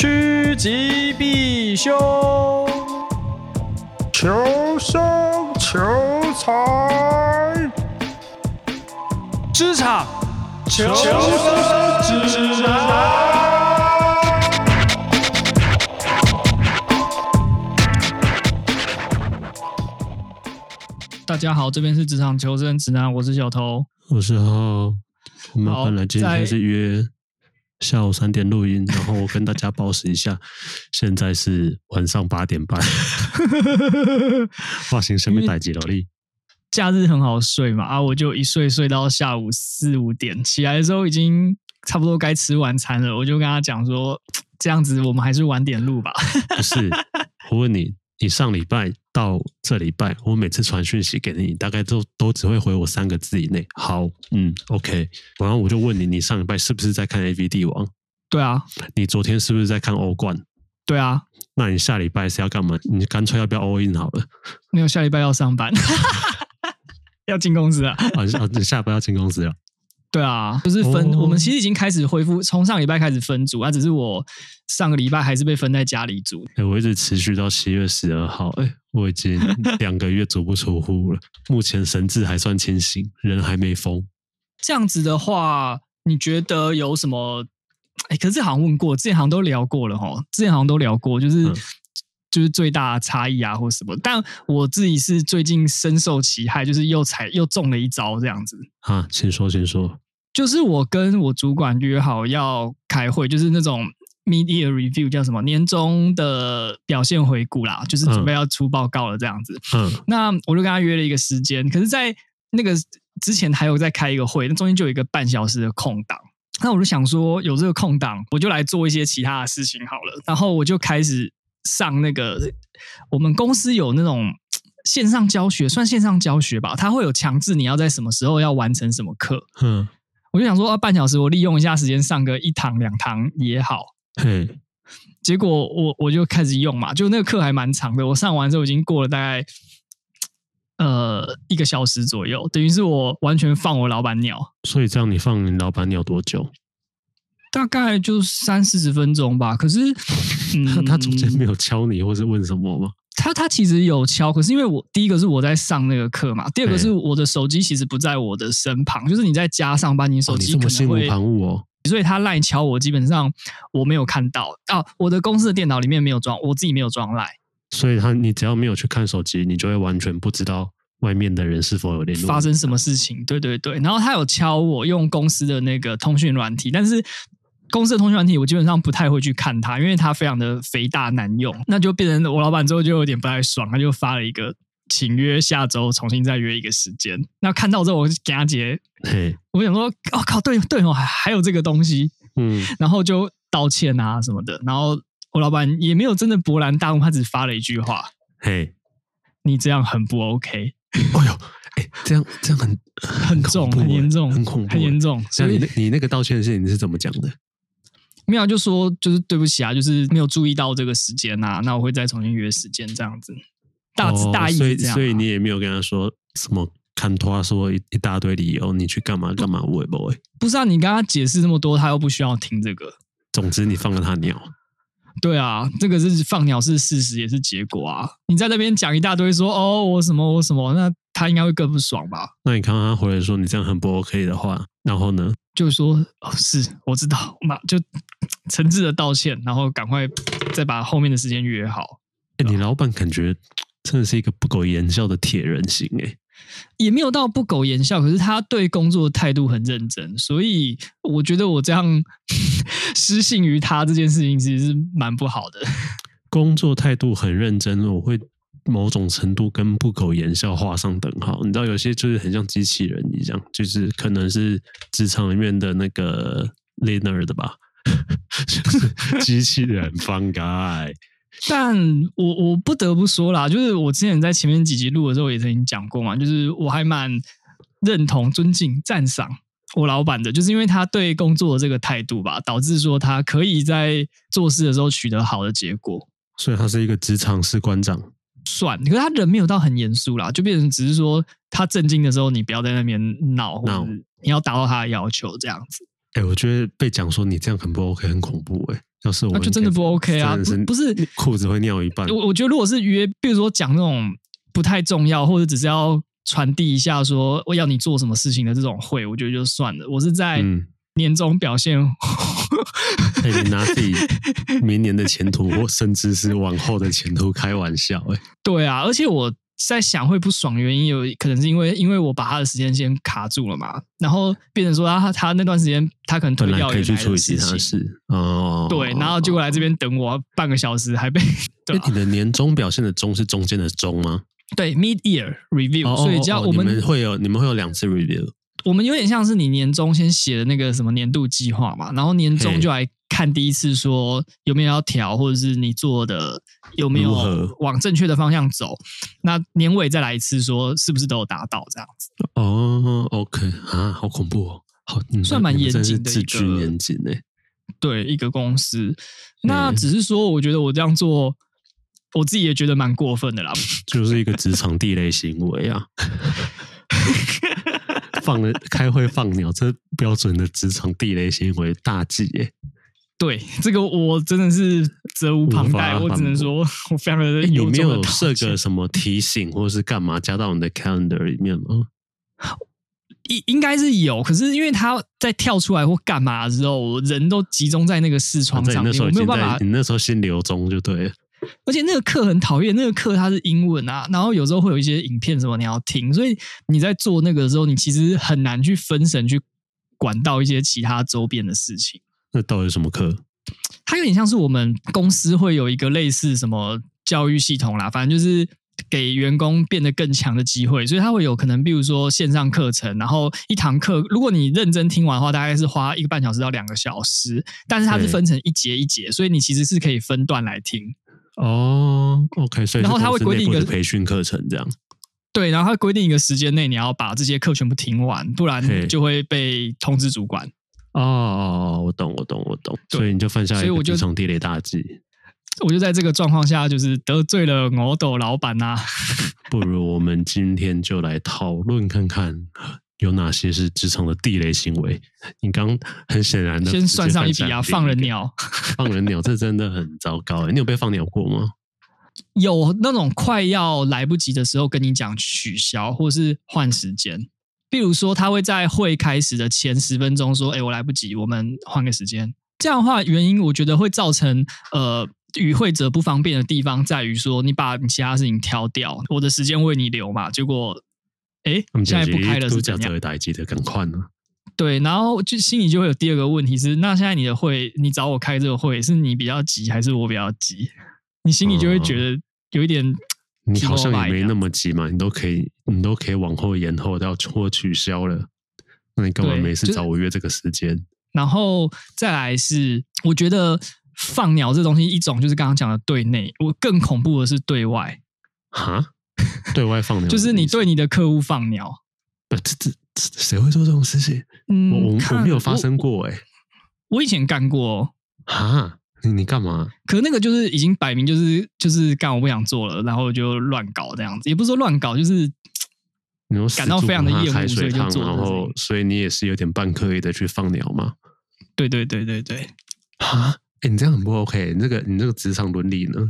趋吉避凶，求生求财，职场求生指南。大家好，这边是职场求生指南，我是小头，我是浩浩。我们本来今天是约下午三点录音，然后我跟大家报时一下，现在是晚上八点半。发型师没待机了力。假日很好睡嘛，啊，我就一睡睡到下午四五点，起来的时候已经差不多该吃晚餐了。我就跟他讲说，这样子我们还是晚点录吧。不是，我问你。你上礼拜到这礼拜，我每次传讯息给你，大概都都只会回我三个字以内。好，嗯，OK。然后我就问你，你上礼拜是不是在看 AV 帝王？对啊。你昨天是不是在看欧冠？对啊。那你下礼拜是要干嘛？你干脆要不要 all in 好了？没有，下礼拜要上班，要进公司啊。啊，你下礼拜要进公司了。对啊，就是分。Oh. 我们其实已经开始恢复，从上礼拜开始分组啊。只是我上个礼拜还是被分在家里组。哎，我一直持续到七月十二号。哎，我已经 两个月足不出户了。目前神志还算清醒，人还没疯。这样子的话，你觉得有什么？哎，可是好像问过，之前好像都聊过了哈。之前好像都聊过，就是、嗯、就是最大的差异啊，或什么。但我自己是最近深受其害，就是又踩又中了一招这样子。啊，请说，请说。就是我跟我主管约好要开会，就是那种 media review 叫什么年终的表现回顾啦，就是准备要出报告了这样子。嗯，那我就跟他约了一个时间，可是，在那个之前还有在开一个会，那中间就有一个半小时的空档。那我就想说，有这个空档，我就来做一些其他的事情好了。然后我就开始上那个我们公司有那种线上教学，算线上教学吧，它会有强制你要在什么时候要完成什么课。嗯。我就想说，啊，半小时我利用一下时间上个一堂两堂也好。嘿，结果我我就开始用嘛，就那个课还蛮长的。我上完之后已经过了大概呃一个小时左右，等于是我完全放我老板鸟。所以这样你放你老板鸟多久？大概就三四十分钟吧。可是，嗯，他中间没有敲你或是问什么吗？他他其实有敲，可是因为我第一个是我在上那个课嘛，第二个是我的手机其实不在我的身旁，就是你在家上班，你手机可能会，旁骛哦，所以他赖敲我，基本上我没有看到啊，我的公司的电脑里面没有装，我自己没有装赖，所以他你只要没有去看手机，你就会完全不知道外面的人是否有联络，发生什么事情，对对对，然后他有敲我用公司的那个通讯软体，但是。公司的通讯软体，我基本上不太会去看它，因为它非常的肥大难用。那就变成我老板之后就有点不太爽，他就发了一个请约下周重新再约一个时间。那看到之后，我就给他结，嘿我想说，哦靠，对对哦，还还有这个东西，嗯，然后就道歉啊什么的。然后我老板也没有真的勃然大怒，他只发了一句话，嘿，你这样很不 OK。哎呦，哎，这样这样很很重，很严重，很恐怖，很严重。所以你那你那个道歉的事情你是怎么讲的？没有就说就是对不起啊，就是没有注意到这个时间呐，那我会再重新约时间这样子，大致大意这样、啊哦。所以所以你也没有跟他说什么，看他说一一大堆理由，你去干嘛干嘛，会不会？不是啊，你跟他解释这么多，他又不需要听这个。总之，你放了他鸟。对啊，这个是放鸟是事实，也是结果啊。你在那边讲一大堆说哦，我什么我什么，那他应该会更不爽吧？那你看他回来说你这样很不 OK 的话，然后呢？就说哦，是我知道，那就诚挚的道歉，然后赶快再把后面的时间约好。哎，你老板感觉真的是一个不苟言笑的铁人型哎，也没有到不苟言笑，可是他对工作的态度很认真，所以我觉得我这样 失信于他这件事情其实是蛮不好的。工作态度很认真，我会。某种程度跟不苟言笑画上等号，你知道有些就是很像机器人一样，就是可能是职场里面的那个 leaner 的吧，就是机器人 fun guy。但我我不得不说啦，就是我之前在前面几集录的时候也曾经讲过嘛，就是我还蛮认同、尊敬、赞赏我老板的，就是因为他对工作的这个态度吧，导致说他可以在做事的时候取得好的结果。所以他是一个职场士官长。算，可是他人没有到很严肃啦，就变成只是说他震惊的时候，你不要在那边闹，闹，你要达到他的要求这样子。哎、欸，我觉得被讲说你这样很不 OK，很恐怖哎、欸。要是我，就真的不 OK 啊！不是裤子会尿一半。我我觉得如果是约，比如说讲那种不太重要，或者只是要传递一下说我要你做什么事情的这种会，我觉得就算了。我是在年终表现，哎、嗯欸，你拿自己明年的前途，或甚至是往后的前途开玩笑、欸，哎，对啊，而且我。在想会不爽，原因有可能是因为因为我把他的时间先卡住了嘛，然后变成说他他那段时间他可能推掉可以去处理其他事哦，对，然后结果来这边等我半个小时还被。你的年终表现的终是中间的中吗？对，mid year review，、哦、所以只要我们会有你们会有两次 review，我们有点像是你年终先写的那个什么年度计划嘛，然后年终就来。看第一次说有没有要调，或者是你做的有没有往正确的方向走。那年尾再来一次，说是不是都有达到这样子？哦，OK 啊，好恐怖哦，好，算蛮严谨的，一个严谨诶。对，一个公司，那只是说，我觉得我这样做，我自己也觉得蛮过分的啦，就是一个职场地雷行为啊。放了开会放鸟，这标准的职场地雷行为大忌耶。对这个，我真的是责无旁贷。我只能说，我非常的有。有没有设个什么提醒，或者是干嘛加到你的 calendar 里面吗？应应该是有，可是因为他在跳出来或干嘛的时候，人都集中在那个视窗上面，我没有办法。你那时候先留中就对了。而且那个课很讨厌，那个课它是英文啊，然后有时候会有一些影片什么你要听，所以你在做那个的时候，你其实很难去分神去管到一些其他周边的事情。那到底什么课？它有点像是我们公司会有一个类似什么教育系统啦，反正就是给员工变得更强的机会，所以它会有可能，比如说线上课程，然后一堂课，如果你认真听完的话，大概是花一个半小时到两个小时，但是它是分成一节一节，所以你其实是可以分段来听。哦，OK，所以然后它会规定一个培训课程这样。对，然后它规定一个时间内你要把这些课全部听完，不然就会被通知主管。哦哦，我懂，我懂，我懂。所以你就犯下一个职场地雷大忌。我就在这个状况下，就是得罪了某斗老板呐、啊。不如我们今天就来讨论看看，有哪些是职场的地雷行为。你刚很显然的先算上一笔啊，放人鸟，放人鸟，这真的很糟糕。你有被放鸟过吗？有那种快要来不及的时候，跟你讲取消或是换时间。比如说，他会在会开始的前十分钟说：“哎，我来不及，我们换个时间。”这样的话，原因我觉得会造成呃与会者不方便的地方在于说，你把你其他事情挑掉，我的时间为你留嘛。结果，哎，现在不开了是怎样？打击的更快呢？对，然后就心里就会有第二个问题是：那现在你的会，你找我开这个会，是你比较急还是我比较急？你心里就会觉得有一点。你好像也没那么急嘛，你都可以，你都可以往后延后，要或取消了。那你干嘛没事找我约这个时间？然后再来是，我觉得放鸟这东西，一种就是刚刚讲的对内，我更恐怖的是对外。哈？对外放鸟，就是你对你的客户放鸟。这这谁会做这种事情？嗯，我我没有发生过哎、欸，我以前干过。哈？你你干嘛？可那个就是已经摆明就是就是干我不想做了，然后就乱搞这样子，也不是说乱搞，就是你感到非常的厌恶，所以就做。然后，所以你也是有点半刻意的去放鸟吗？对对对对对。啊？哎、欸，你这样很不 OK。那个你那个职场伦理呢？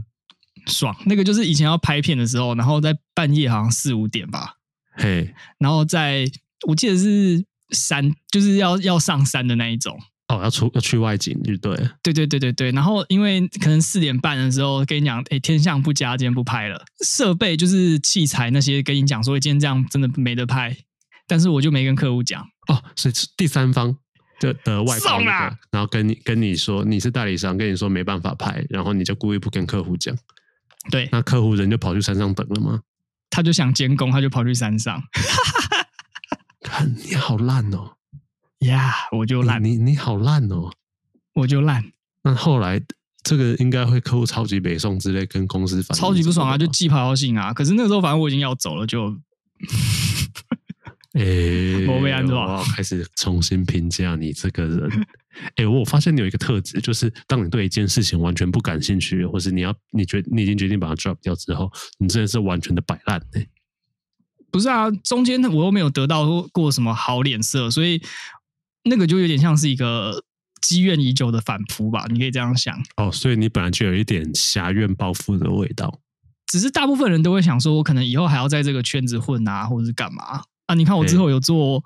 爽。那个就是以前要拍片的时候，然后在半夜好像四五点吧，嘿，然后在我记得是山，就是要要上山的那一种。哦，要出要去外景，对对对对对对。然后因为可能四点半的时候跟你讲，哎，天象不佳，今天不拍了。设备就是器材那些，跟你讲说今天这样真的没得拍。但是我就没跟客户讲。哦，所以第三方的的外包，然后跟你跟你说你是代理商，跟你说没办法拍，然后你就故意不跟客户讲。对，那客户人就跑去山上等了吗？他就想监工，他就跑去山上。看你好烂哦。呀，yeah, 我就烂，你你好烂哦，我就烂。那后来这个应该会客户超级北宋之类跟公司反映，超级不爽啊，就寄报告信啊。可是那个时候反正我已经要走了，就，哎、欸，我被安装，我要开始重新评价你这个人。哎、欸，我发现你有一个特质，就是当你对一件事情完全不感兴趣，或是你要你决你已经决定把它 drop 掉之后，你真的是完全的摆烂哎。不是啊，中间我又没有得到过什么好脸色，所以。那个就有点像是一个积怨已久的反扑吧，你可以这样想。哦，所以你本来就有一点侠怨报复的味道。只是大部分人都会想说，我可能以后还要在这个圈子混啊，或者是干嘛啊？你看我之后有做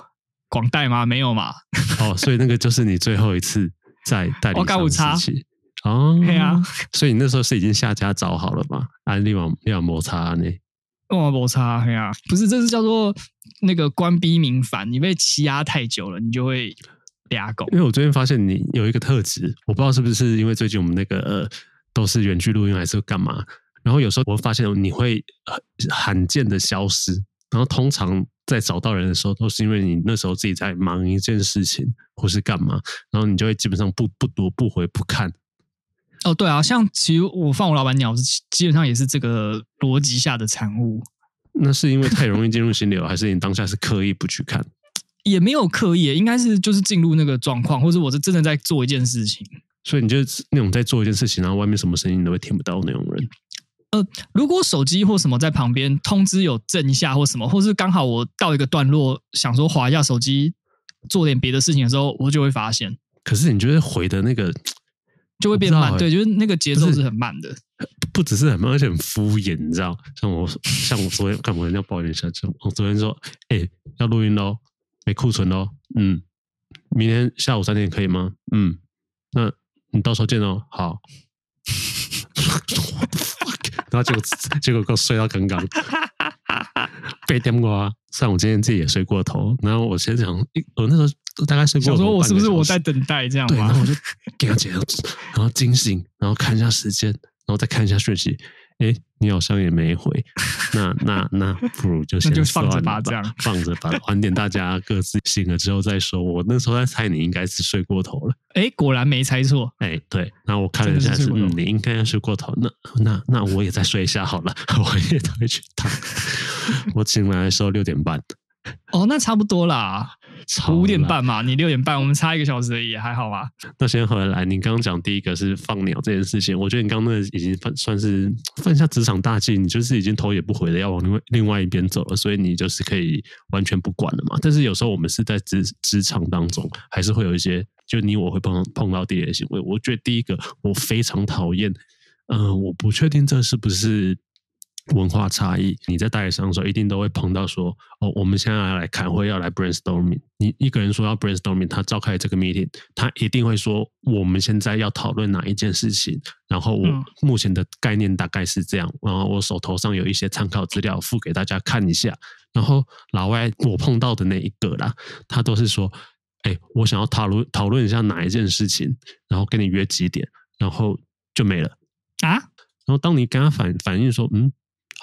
广代吗？没有嘛。哦，所以那个就是你最后一次在代理商时期。哦，对啊。所以你那时候是已经下家找好了吗？啊，你往你往摩擦呢？哦，摩擦，对啊。不是，这是叫做那个官逼民反，你被欺压太久了，你就会。俩狗，因为我最近发现你有一个特质，我不知道是不是因为最近我们那个呃都是远距录音还是干嘛，然后有时候我会发现你会罕见的消失，然后通常在找到人的时候都是因为你那时候自己在忙一件事情或是干嘛，然后你就会基本上不不读不回不看。哦，对啊，像其实我放我老板鸟是基本上也是这个逻辑下的产物。那是因为太容易进入心流，还是你当下是刻意不去看？也没有刻意，应该是就是进入那个状况，或者我是真的在做一件事情。所以你就是那种在做一件事情，然后外面什么声音你都会听不到那种人。呃，如果手机或什么在旁边通知有震一下或什么，或是刚好我到一个段落想说滑一下手机做点别的事情的时候，我就会发现。可是你觉得回的那个就会变慢，欸、对，就是那个节奏是。很慢的，不，不只是很慢，而且很敷衍，你知道？像我像我昨天干嘛要抱怨一下，就我昨天说，哎、欸，要录音喽。没库存哦，嗯，明天下午三点可以吗？嗯，那你到时候见哦，好。然后结果结果给我睡到刚刚，被电话。虽然我今天自己也睡过头，然后我先想，我那时候大概睡过头。想说我是不是我在等待这样？对，然后我就给他解，然后惊醒，然后看一下时间，然后再看一下讯息。哎，你好像也没回，那那那不如就先就放着吧，这样放着吧，晚点大家各自醒了之后再说。我那时候在猜你应该是睡过头了，哎，果然没猜错。哎，对，那我看了一下是，是嗯，你应该要睡过头。那那那我也再睡一下好了，我也回去躺。我醒来的时候六点半。哦，那差不多啦。五点半嘛，你六点半，我们差一个小时而已，还好吧？那先回来，你刚刚讲第一个是放鸟这件事情，我觉得你刚刚那已经算算是犯下职场大忌，你就是已经头也不回的要往另外另外一边走了，所以你就是可以完全不管了嘛。但是有时候我们是在职职场当中，还是会有一些就你我会碰碰到地雷行为。我觉得第一个我非常讨厌，嗯、我不确定这是不是。文化差异，你在代理商的时候一定都会碰到说，哦，我们现在要来开会，要来 brainstorming。你一个人说要 brainstorming，他召开这个 meeting，他一定会说，我们现在要讨论哪一件事情。然后我目前的概念大概是这样，然后我手头上有一些参考资料，附给大家看一下。然后老外我碰到的那一个啦，他都是说，哎，我想要讨论讨论一下哪一件事情，然后跟你约几点，然后就没了啊。然后当你跟他反反映说，嗯。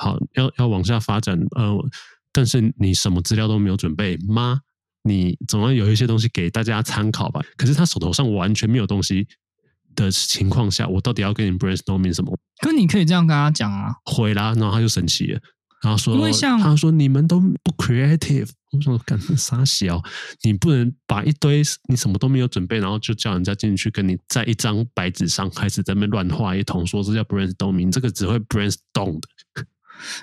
好，要要往下发展，呃，但是你什么资料都没有准备吗？你总要有一些东西给大家参考吧。可是他手头上完全没有东西的情况下，我到底要跟你 brainstorming 什么？可你可以这样跟他讲啊，回啦，然后他就生气了，然后说，因为像他说你们都不 creative，我说干啥小？你不能把一堆你什么都没有准备，然后就叫人家进去跟你在一张白纸上开始在那边乱画一通，说这叫 brainstorming，这个只会 brainstorm 的。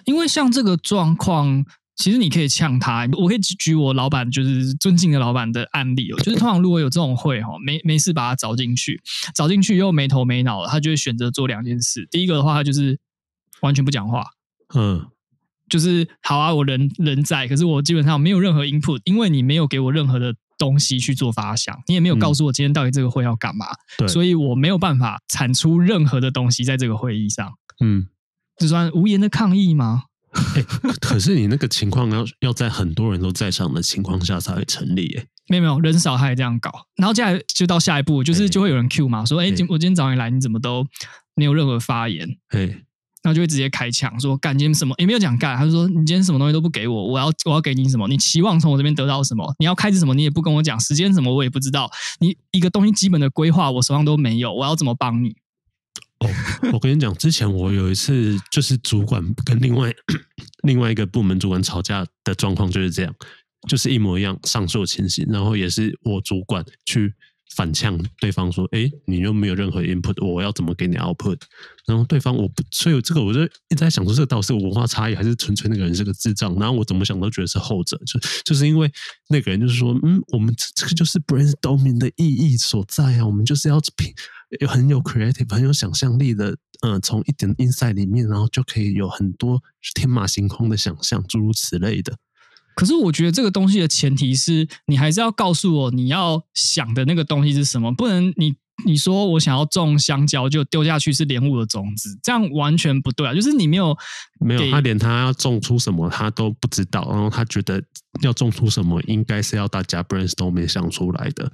因为像这个状况，其实你可以呛他。我可以举我老板，就是尊敬的老板的案例哦。就是通常如果有这种会哈，没没事把他找进去，找进去又没头没脑的，他就会选择做两件事。第一个的话，他就是完全不讲话，嗯，就是好啊，我人人在，可是我基本上没有任何 input，因为你没有给我任何的东西去做发想，你也没有告诉我今天到底这个会要干嘛，对，所以我没有办法产出任何的东西在这个会议上，嗯。这算无言的抗议吗？欸、可是你那个情况要要在很多人都在场的情况下才会成立耶。没有没有，人少还这样搞。然后接下来就到下一步，就是就会有人 Q 嘛，说：“哎、欸，今我今天找你来，你怎么都没有任何发言？”哎，然后就会直接开枪说：“干今天什么也没有讲干。”他就说：“你今天什么东西都不给我，我要我要给你什么？你期望从我这边得到什么？你要开始什么？你也不跟我讲时间什么，我也不知道。你一个东西基本的规划我手上都没有，我要怎么帮你？”哦，我跟你讲，之前我有一次就是主管跟另外 另外一个部门主管吵架的状况就是这样，就是一模一样上述情形，然后也是我主管去反呛对方说：“哎，你又没有任何 input，我要怎么给你 output？” 然后对方我不，所以这个我就一直在想说，这个到底是文化差异，还是纯粹那个人是个智障？然后我怎么想都觉得是后者，就就是因为那个人就是说：“嗯，我们这个就是 brainstorming 的意义所在啊，我们就是要有很有 creative、很有想象力的，嗯、呃，从一点 insight 里面，然后就可以有很多天马行空的想象，诸如此类的。”可是我觉得这个东西的前提是你还是要告诉我你要想的那个东西是什么，不能你你说我想要种香蕉就丢下去是莲雾的种子，这样完全不对啊！就是你没有没有他连他要种出什么他都不知道，然后他觉得要种出什么应该是要大家 brainstorm 想出来的。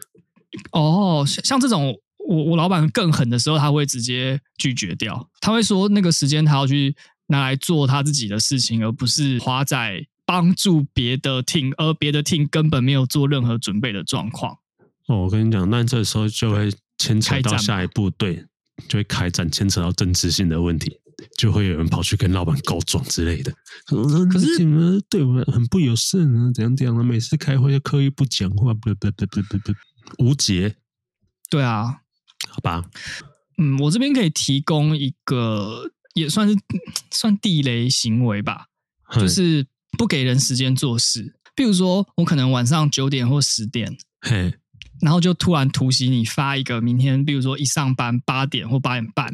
哦，像像这种我我老板更狠的时候，他会直接拒绝掉，他会说那个时间他要去拿来做他自己的事情，而不是花在。帮助别的 team，而别的 team 根本没有做任何准备的状况。哦，我跟你讲，那这时候就会牵扯到下一步，对，就会开展，牵扯到政治性的问题，就会有人跑去跟老板告状之类的。可是你们对我们很不友善啊，怎样怎样的？每次开会就刻意不讲话，不不不不不不，无节。对啊，好吧。嗯，我这边可以提供一个，也算是算地雷行为吧，就是。不给人时间做事，比如说我可能晚上九点或十点，嘿，然后就突然突袭你发一个明天，比如说一上班八点或八点半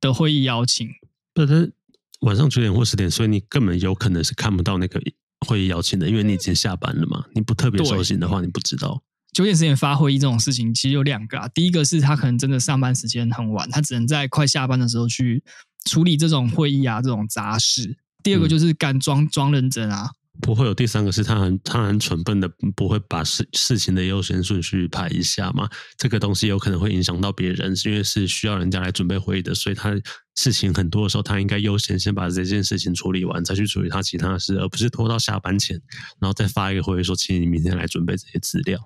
的会议邀请。不是晚上九点或十点，所以你根本有可能是看不到那个会议邀请的，因为你已经下班了嘛。你不特别收心的话，你不知道。九点十点发会议这种事情，其实有两个啊。第一个是他可能真的上班时间很晚，他只能在快下班的时候去处理这种会议啊这种杂事。第二个就是敢装装认真啊，不会有第三个是他很他很蠢笨的，不会把事事情的优先顺序排一下嘛？这个东西有可能会影响到别人，是因为是需要人家来准备会议的，所以他事情很多的时候，他应该优先先把这件事情处理完，再去处理他其他的事，而不是拖到下班前，然后再发一个会议说，请你明天来准备这些资料。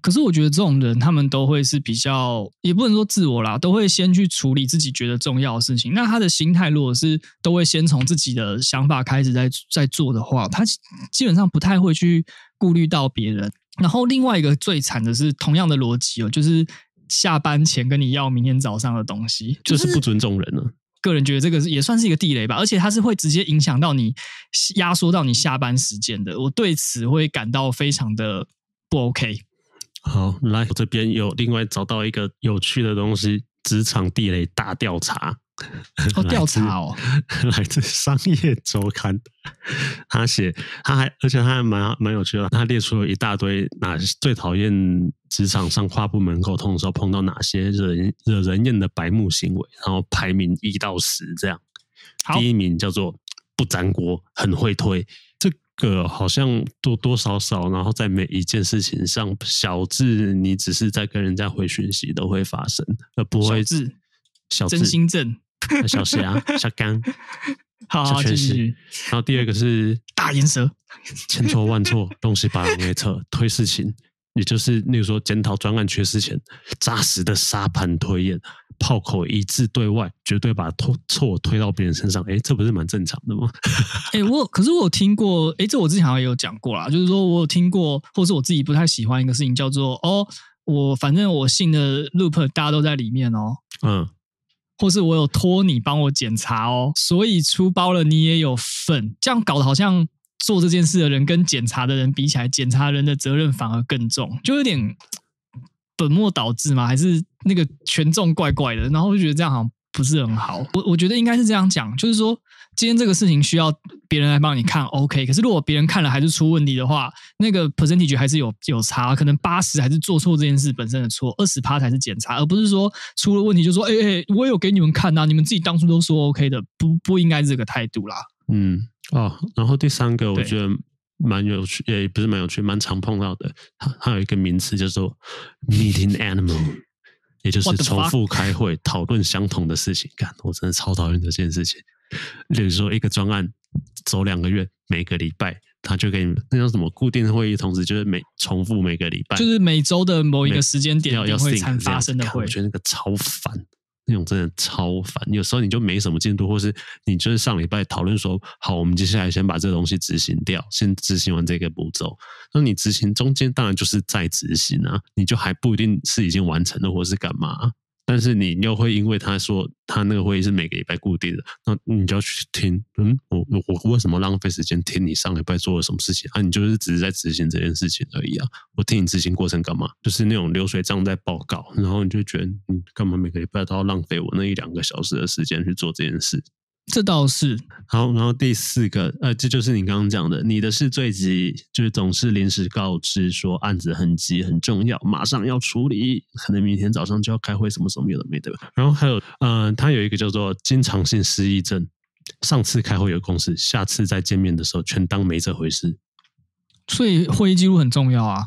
可是我觉得这种人，他们都会是比较，也不能说自我啦，都会先去处理自己觉得重要的事情。那他的心态，如果是都会先从自己的想法开始在在做的话，他基本上不太会去顾虑到别人。然后另外一个最惨的是，同样的逻辑哦，就是下班前跟你要明天早上的东西，就是、就是不尊重人了。个人觉得这个也算是一个地雷吧，而且它是会直接影响到你，压缩到你下班时间的。我对此会感到非常的不 OK。好，来，我这边有另外找到一个有趣的东西，职场地雷大调查。哦，调查哦，来自商业周刊。他写，他还，而且他还蛮蛮有趣的，他列出了一大堆哪最讨厌职场上跨部门沟通的时候碰到哪些惹人惹人厌的白目行为，然后排名一到十这样。第一名叫做不粘锅，很会推。个好像多多少少，然后在每一件事情上，小至你只是在跟人家回讯息都会发生，而不会小智小真心正小霞 小刚，好，好，继续。然后第二个是大颜蛇，千错万错，东西把人给扯，推事情，也就是例如说检讨专案缺失前，扎实的沙盘推演。炮口一致对外，绝对把错错推到别人身上。哎，这不是蛮正常的吗？哎，我可是我有听过，哎，这我之前好像也有讲过啦，就是说我有听过，或是我自己不太喜欢一个事情，叫做哦，我反正我信的 loop 大家都在里面哦，嗯，或是我有托你帮我检查哦，所以出包了你也有份，这样搞得好像做这件事的人跟检查的人比起来，检查人的责任反而更重，就有点。本末倒置吗？还是那个权重怪怪的？然后我就觉得这样好像不是很好。我我觉得应该是这样讲，就是说今天这个事情需要别人来帮你看，OK。可是如果别人看了还是出问题的话，那个 percentage 还是有有差，可能八十还是做错这件事本身的错，二十趴才是检查，而不是说出了问题就说，哎哎，我有给你们看呐、啊，你们自己当初都说 OK 的，不不应该是这个态度啦。嗯，哦，然后第三个我觉得。蛮有趣，也不是蛮有趣，蛮常碰到的。它它有一个名词叫做 “meeting animal”，也就是重复开会讨论相同的事情。干，我真的超讨厌这件事情。例如说一个专案走两个月，每个礼拜他就给你那叫什么固定会议，同时就是每重复每个礼拜，就是每周的某一个时间点要要会发生的会。我觉得那个超烦。那种真的超烦。有时候你就没什么进度，或是你就是上礼拜讨论说，好，我们接下来先把这个东西执行掉，先执行完这个步骤。那你执行中间当然就是在执行啊，你就还不一定是已经完成了，或是干嘛。但是你又会因为他说他那个会议是每个礼拜固定的，那你就要去听。嗯，我我为什么浪费时间听你上礼拜做了什么事情啊？你就是只是在执行这件事情而已啊！我听你执行过程干嘛？就是那种流水账在报告，然后你就觉得你干嘛每个礼拜都要浪费我那一两个小时的时间去做这件事？这倒是好，然后第四个，呃，这就是你刚刚讲的，你的事最急，就是总是临时告知说案子很急很重要，马上要处理，可能明天早上就要开会，什么什么有的没的。然后还有，呃，他有一个叫做经常性失忆症，上次开会有共识，下次再见面的时候全当没这回事。所以会议记录很重要啊。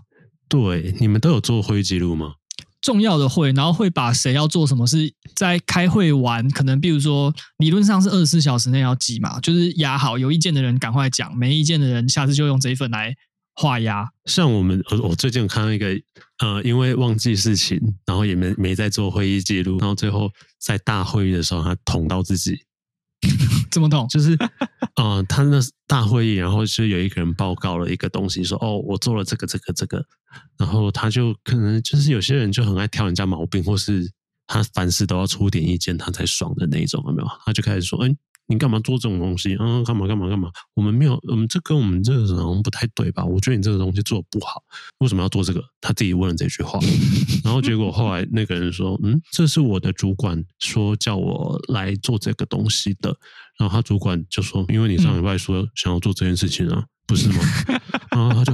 对，你们都有做会议记录吗？重要的会，然后会把谁要做什么事，在开会完，可能比如说理论上是二十四小时内要记嘛，就是压好，有意见的人赶快讲，没意见的人下次就用这一份来画押。像我们，我我最近有看到一个，呃，因为忘记事情，然后也没没在做会议记录，然后最后在大会议的时候，他捅到自己。怎么懂？就是，啊、呃，他那大会议，然后就有一个人报告了一个东西，说，哦，我做了这个，这个，这个，然后他就可能就是有些人就很爱挑人家毛病，或是他凡事都要出点意见，他才爽的那种，有没有？他就开始说，哎。你干嘛做这种东西？嗯，干嘛干嘛干嘛？我们没有，我们这跟我们这个好像不太对吧？我觉得你这个东西做的不好，为什么要做这个？他自己问了这句话，然后结果后来那个人说：“嗯，这是我的主管说叫我来做这个东西的。”然后他主管就说：“因为你上礼拜说想要做这件事情啊，不是吗？” 然后他就：“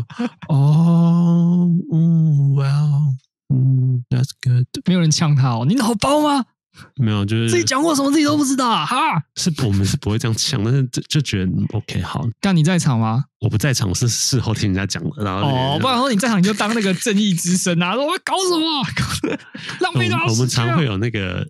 哦，嗯，Well，嗯，That's good。”没有人呛他哦，你脑包吗？没有，就是自己讲过什么自己都不知道啊！哈，是我们是不会这样想，但是就就觉得 OK 好。但你在场吗？我不在场，是事后听人家讲的。然后哦，不然说你在场你就当那个正义之声啊！说我搞什么？搞 浪费多少时间？我们常会有那个，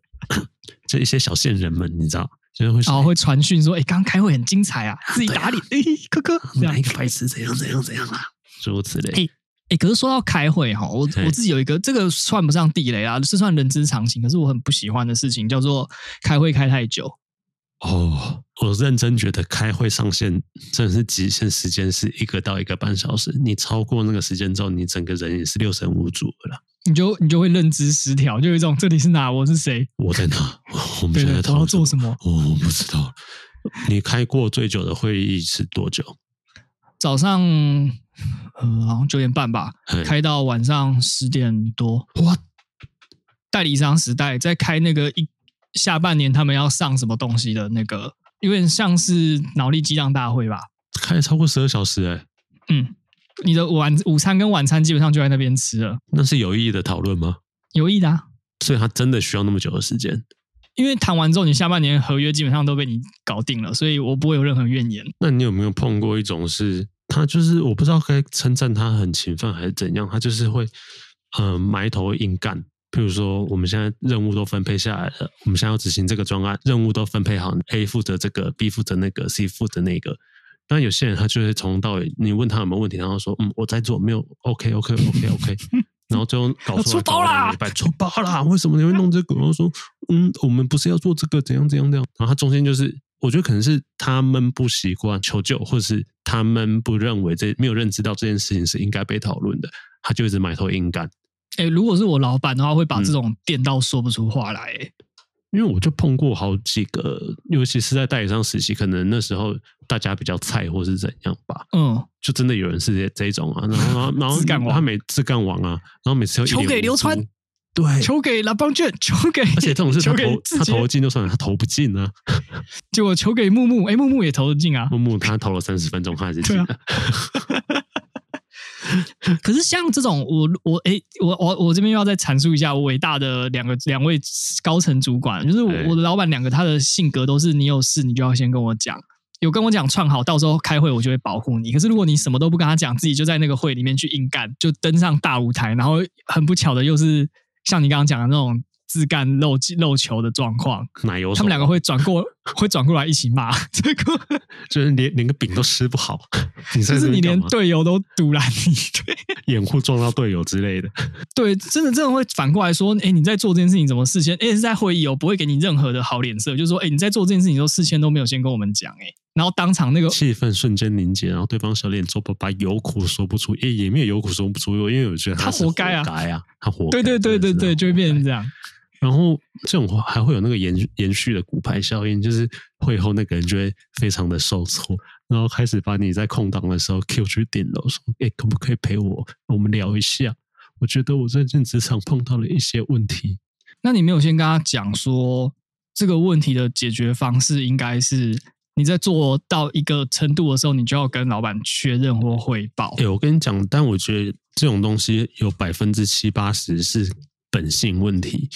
就一些小线人们，你知道，就是会哦会传讯说，哎，刚刚开会很精彩啊，自己打脸，哎，科科，哪一个白痴怎样怎样怎样啊？诸如此类。哎，可是说到开会哈，我我自己有一个，这个算不上地雷啊，是算人之常情。可是我很不喜欢的事情叫做开会开太久。哦，我认真觉得开会上限真的是极限时间是一个到一个半小时，你超过那个时间之后，你整个人也是六神无主了。你就你就会认知失调，就有一种这里是哪，我是谁，我在哪，我们现在我要做什么？我不知道。你开过最久的会议是多久？早上。呃，好像九点半吧，开到晚上十点多。哇！代理商时代在开那个一下半年他们要上什么东西的那个，有点像是脑力激荡大会吧？开了超过十二小时哎。嗯，你的晚午餐跟晚餐基本上就在那边吃了。那是有意义的讨论吗？有意义的啊。所以他真的需要那么久的时间？因为谈完之后，你下半年合约基本上都被你搞定了，所以我不会有任何怨言。那你有没有碰过一种是？他就是我不知道该称赞他很勤奋还是怎样，他就是会呃埋头硬干。譬如说，我们现在任务都分配下来了，我们现在要执行这个专案，任务都分配好，A 负责这个，B 负责那个，C 负责那个。但有些人他就会从头到尾，你问他有没有问题，然后说嗯我在做，没有，OK，OK，OK，OK，okay, okay, okay, okay, 然后最后搞出来，出包啦，出包啦，为什么你会弄这个？然后说嗯我们不是要做这个，怎样怎样怎样。然后他中间就是。我觉得可能是他们不习惯求救，或者是他们不认为这没有认知到这件事情是应该被讨论的，他就一直埋头硬干。哎，如果是我老板的话，会把这种电到说不出话来。嗯，因为我就碰过好几个，尤其是在代理商实习，可能那时候大家比较菜，或是怎样吧。嗯，就真的有人是这种啊，然后然后然后 他每次干完啊，然后每次要球给流川。对，球给拉邦卷，球给，而且这种是他投，他投得进就算了，他投不进啊。结果球给木木，哎，木木也投得进啊。木木他投了三十分钟，他还是进了。啊、可是像这种，我我哎，我我我这边又要再阐述一下我伟大的两个两位高层主管，就是我，我的老板两个，他的性格都是你有事你就要先跟我讲，有跟我讲串好，到时候开会我就会保护你。可是如果你什么都不跟他讲，自己就在那个会里面去硬干，就登上大舞台，然后很不巧的又是。像你刚刚讲的那种自干漏漏球的状况，奶油，他们两个会转过 会转过来一起骂，这个 就是连连个饼都吃不好，就是你连队友都堵拦你，对，掩护撞到队友之类的，对，真的真的会反过来说，哎，你在做这件事情怎么事先？哎，是在会议哦，不会给你任何的好脸色，就是说，哎，你在做这件事情都事先都没有先跟我们讲，哎，然后当场那个气氛瞬间凝结，然后对方小脸皱巴巴，有苦说不出，也，也没有有苦说不出，因为我觉得他，活该啊，该啊，他活该，对对对对对，就会变成这样。然后这种话还会有那个延延续的骨牌效应，就是会后那个人就会非常的受挫，然后开始把你在空档的时候 Q 去顶楼，说：“哎，可不可以陪我？我们聊一下。我觉得我最近职场碰到了一些问题。”那你没有先跟他讲说这个问题的解决方式，应该是你在做到一个程度的时候，你就要跟老板确认或汇报。哎，我跟你讲，但我觉得这种东西有百分之七八十是本性问题。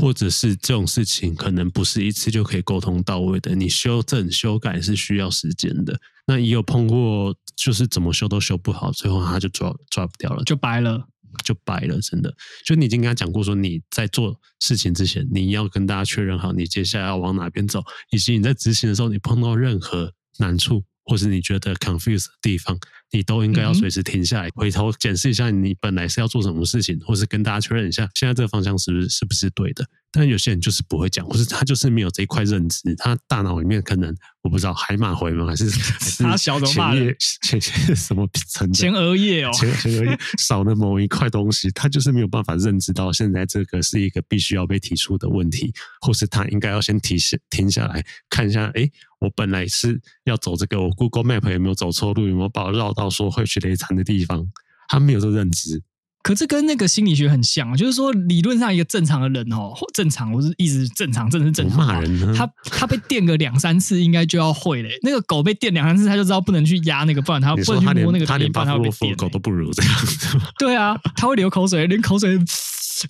或者是这种事情可能不是一次就可以沟通到位的，你修正修改是需要时间的。那也有碰过，就是怎么修都修不好，最后他就抓抓不掉了，就掰了，就白了。真的，就你已经跟他讲过，说你在做事情之前，你要跟大家确认好你接下来要往哪边走，以及你在执行的时候，你碰到任何难处。或是你觉得 confuse 的地方，你都应该要随时停下来，回头检视一下你本来是要做什么事情，或是跟大家确认一下，现在这个方向是不是是不是对的。但有些人就是不会讲，或是他就是没有这一块认知，他大脑里面可能我不知道海马回吗？还是 他小的前叶前前什么层前额叶哦，前前额叶少了某一块东西，他就是没有办法认知到现在这个是一个必须要被提出的问题，或是他应该要先提醒停下来看一下，哎，我本来是要走这个，我 Google Map 有没有走错路，有没有把我绕到说会去雷残的地方，他没有这个认知。可是跟那个心理学很像，就是说理论上一个正常的人哦，正常我是一直正常，真的是正常。骂人呢？他他被电个两三次，应该就要会嘞。那个狗被电两三次，他就知道不能去压那个，不然他不能去摸那个，他连巴甫洛夫狗都不如这样子。对啊，他会流口水，连口水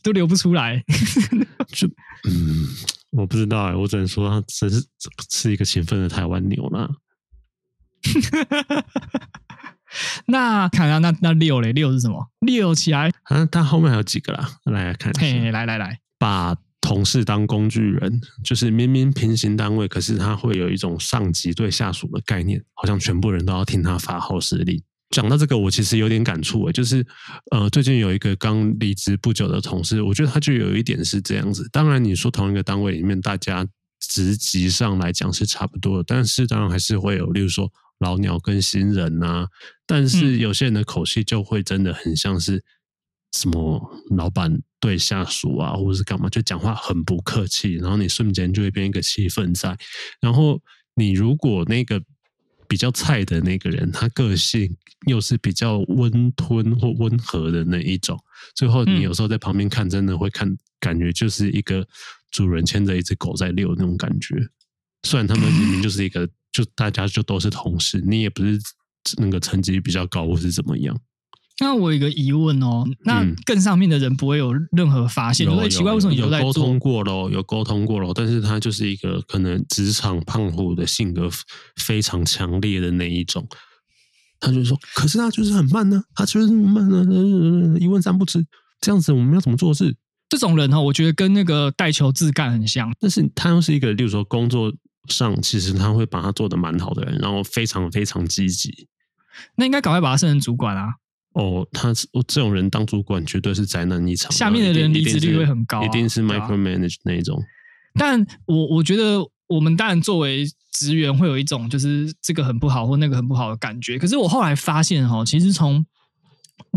都流不出来。就嗯，我不知道哎，我只能说他真是是一个勤奋的台湾牛啦。那看看，那那六嘞，六是什么？六起来，啊，他后面还有几个啦，来，来看一下。嘿，来来来，把同事当工具人，就是明明平行单位，可是他会有一种上级对下属的概念，好像全部人都要听他发号施令。讲到这个，我其实有点感触诶，就是呃，最近有一个刚离职不久的同事，我觉得他就有一点是这样子。当然，你说同一个单位里面，大家职级上来讲是差不多的，但是当然还是会有，例如说。老鸟跟新人呐、啊，但是有些人的口气就会真的很像是什么老板对下属啊，或者是干嘛，就讲话很不客气，然后你瞬间就会变一个气氛在。然后你如果那个比较菜的那个人，他个性又是比较温吞或温和的那一种，最后你有时候在旁边看，真的会看感觉就是一个主人牵着一只狗在遛那种感觉。虽然他们明明就是一个。就大家就都是同事，你也不是那个成绩比较高或是怎么样。那我有一个疑问哦，那更上面的人不会有任何发现？因为奇怪，为什么你有沟通过咯？有沟通过咯，但是他就是一个可能职场胖虎的性格非常强烈的那一种。他就说：“可是他就是很慢呢，他就是慢呢，一问三不知。这样子我们要怎么做事？”这种人哈，我觉得跟那个带球自干很像，但是他又是一个，例如说工作。上其实他会把他做得蛮好的人，然后非常非常积极。那应该赶快把他升成主管啊！哦，他我这种人当主管绝对是灾难一场，下面的人离职率会很高，啊，一定是 micromanage 那一种。但我我觉得我们当然作为职员会有一种就是这个很不好或那个很不好的感觉。可是我后来发现哈，其实从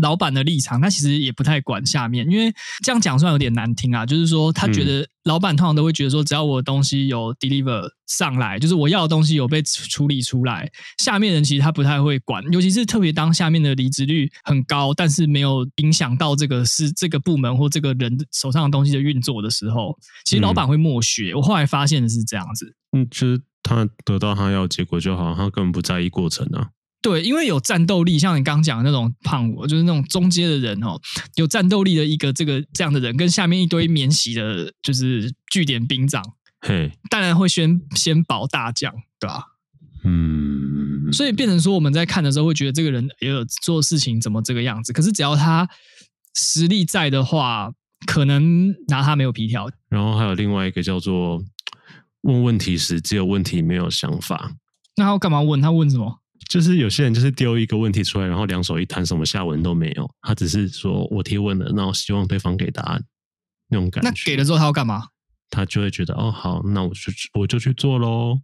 老板的立场，他其实也不太管下面，因为这样讲出来有点难听啊。就是说，他觉得老板通常都会觉得说，只要我的东西有 deliver 上来，就是我要的东西有被处理出来，下面人其实他不太会管。尤其是特别当下面的离职率很高，但是没有影响到这个是这个部门或这个人手上的东西的运作的时候，其实老板会默许。我后来发现的是这样子，嗯，就是他得到他要的结果就好，他根本不在意过程啊。对，因为有战斗力，像你刚刚讲的那种胖我，就是那种中阶的人哦，有战斗力的一个这个这样的人，跟下面一堆免洗的，就是据点兵长，嘿，当然会先先保大将，对吧？嗯，所以变成说我们在看的时候会觉得这个人也有做事情怎么这个样子，可是只要他实力在的话，可能拿他没有皮条。然后还有另外一个叫做问问题时只有问题没有想法。那他干嘛问？他问什么？就是有些人就是丢一个问题出来，然后两手一摊，什么下文都没有。他只是说我提问了，然后希望对方给答案那种感觉。那给了之后他要干嘛？他就会觉得哦，好，那我就我就去做喽。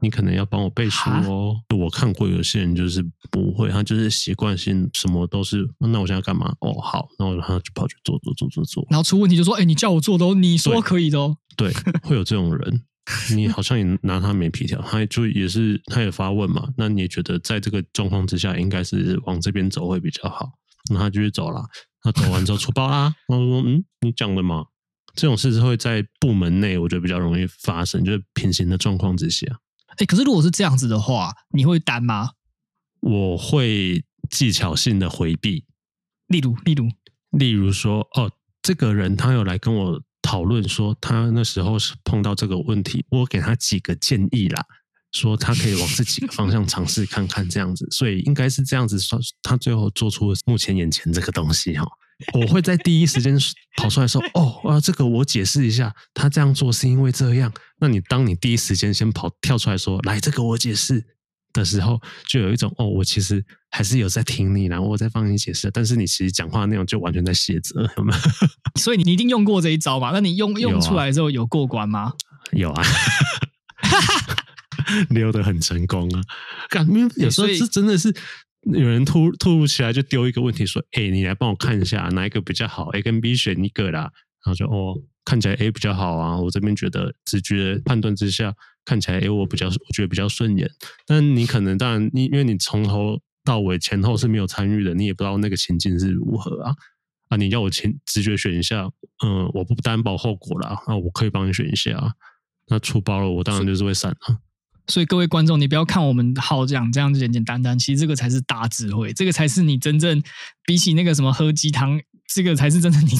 你可能要帮我背书哦。我看过有些人就是不会，他就是习惯性什么都是。那我现在干嘛？哦，好，那我他就跑去做做做做做。然后出问题就说：“哎，你叫我做的哦，你说可以的哦。”对，会有这种人。你好像也拿他没皮条，他就也是他也发问嘛。那你也觉得在这个状况之下，应该是往这边走会比较好。那他就去走了。他走完之后出包啦。然后说：“嗯，你讲的嘛。”这种事是会在部门内，我觉得比较容易发生，就是平行的状况之下。哎，可是如果是这样子的话，你会担吗？我会技巧性的回避。例如，例如，例如说，哦，这个人他有来跟我讨论说，他那时候是碰到这个问题，我给他几个建议啦，说他可以往这几个方向尝试看看，这样子，所以应该是这样子说，他最后做出目前眼前这个东西哈。我会在第一时间跑出来说：“哦，啊，这个我解释一下，他这样做是因为这样。”那你当你第一时间先跑跳出来说：“来，这个我解释”的时候，就有一种“哦，我其实还是有在听你，然后我在帮你解释。”但是你其实讲话内容就完全在卸责，有没有？所以你一定用过这一招嘛？那你用用出来之后有过关吗？有啊，溜得很成功啊！感觉有时候是真的是。有人突突如其来就丢一个问题说：“哎，你来帮我看一下哪一个比较好？A 跟 B 选一个啦。”然后就哦，看起来 A 比较好啊。我这边觉得直觉判断之下，看起来 A 我比较我觉得比较顺眼。但你可能当然你因为你从头到尾前后是没有参与的，你也不知道那个情境是如何啊啊！你要我前直觉选一下，嗯，我不担保后果啦。啊，我可以帮你选一下啊。那出包了，我当然就是会闪啊。所以各位观众，你不要看我们好讲这样子简简单单，其实这个才是大智慧，这个才是你真正比起那个什么喝鸡汤，这个才是真的你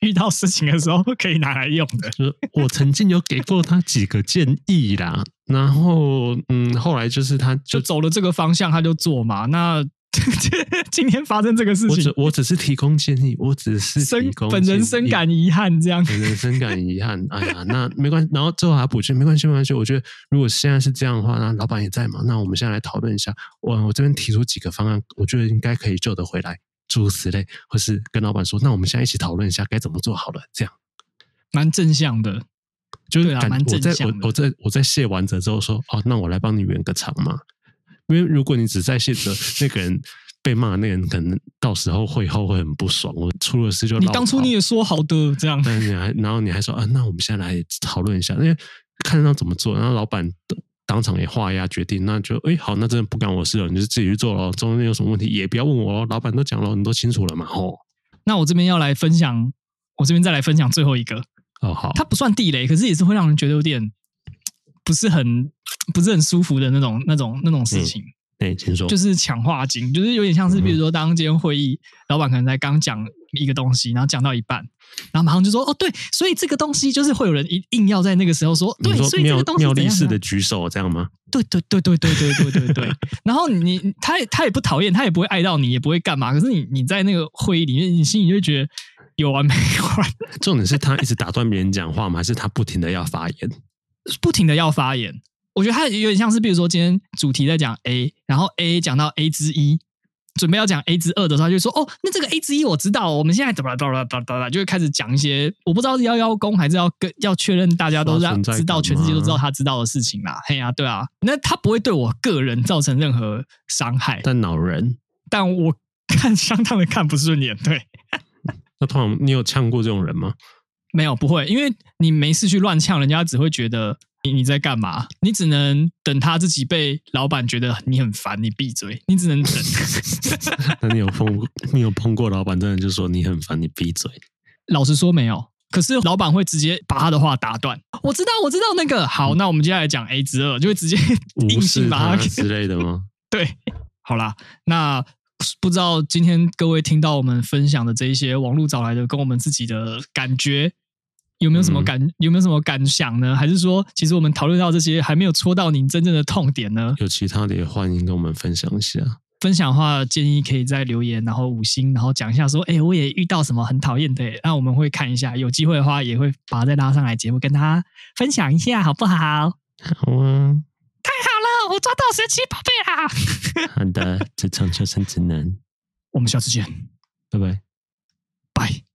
遇到事情的时候可以拿来用的。我曾经有给过他几个建议啦，然后嗯，后来就是他就，就走了这个方向，他就做嘛。那。今天发生这个事情，我只我只是提供建议，我只是本人深感遗憾，这样本人深感遗憾。哎呀，那没关系，然后最后还补句，没关系，没关系。我觉得如果现在是这样的话，那老板也在嘛，那我们现在来讨论一下。我我这边提出几个方案，我觉得应该可以救得回来，诸如此类，或是跟老板说，那我们现在一起讨论一下该怎么做好了，这样蛮正向的，就是感觉我在我我在我在卸完责之后说，哦，那我来帮你圆个场嘛。因为如果你只在卸责，那个人被骂，那个人可能到时候会后会很不爽。我出了事就你当初你也说好的这样，但你还然后你还说啊，那我们现在来讨论一下，因为看到怎么做。然后老板当场也画押决定，那就哎好，那真的不干我事了，你就自己去做了。中间有什么问题也不要问我哦，老板都讲了，你都清楚了嘛？吼，那我这边要来分享，我这边再来分享最后一个哦，好，它不算地雷，可是也是会让人觉得有点不是很。不是很舒服的那种、那种、那种事情。哎、嗯，请说，就是抢话金，就是有点像是，比如说，当今天会议，嗯、老板可能在刚讲一个东西，然后讲到一半，然后马上就说：“哦，对，所以这个东西就是会有人一硬要在那个时候说，对，所以这个东西式的举手这样吗？对，对，对，对，对，对，对，对，对。然后你他他也不讨厌，他也不会爱到你，也不会干嘛。可是你你在那个会议里面，你心里就会觉得有完没完。重点是他一直打断别人讲话吗？还是他不停的要发言？不停的要发言。我觉得他有点像是，比如说今天主题在讲 A，然后 A 讲到 A 之一，准备要讲 A 之二的时候，他就说：“哦，那这个 A 之一我知道，我们现在怎么怎么怎么怎么，就会开始讲一些我不知道是要邀功还是要跟要确认大家都让知道全世界都知道他知道的事情啦。”嘿呀、啊，对啊，那他不会对我个人造成任何伤害，但恼人，但我看相当的看不顺眼。对，那通常你有呛过这种人吗？没有，不会，因为你没事去乱呛，人家只会觉得。你你在干嘛？你只能等他自己被老板觉得你很烦，你闭嘴。你只能等。那你有碰你有碰过老板，真的就说你很烦，你闭嘴？老实说没有。可是老板会直接把他的话打断。我知道，我知道那个好。那我们接下来讲 A 之二，就会直接硬性把他之类的吗？对，好啦。那不知道今天各位听到我们分享的这一些网络找来的，跟我们自己的感觉。有没有什么感？嗯、有没有什么感想呢？还是说，其实我们讨论到这些，还没有戳到您真正的痛点呢？有其他的也欢迎跟我们分享一下。分享的话，建议可以在留言，然后五星，然后讲一下说，哎，我也遇到什么很讨厌的，那我们会看一下，有机会的话也会把它再拉上来节目，跟大家分享一下，好不好？好啊！太好了，我抓到神奇宝贝啦！好的，职场求生指南，我们下次见，拜拜，拜。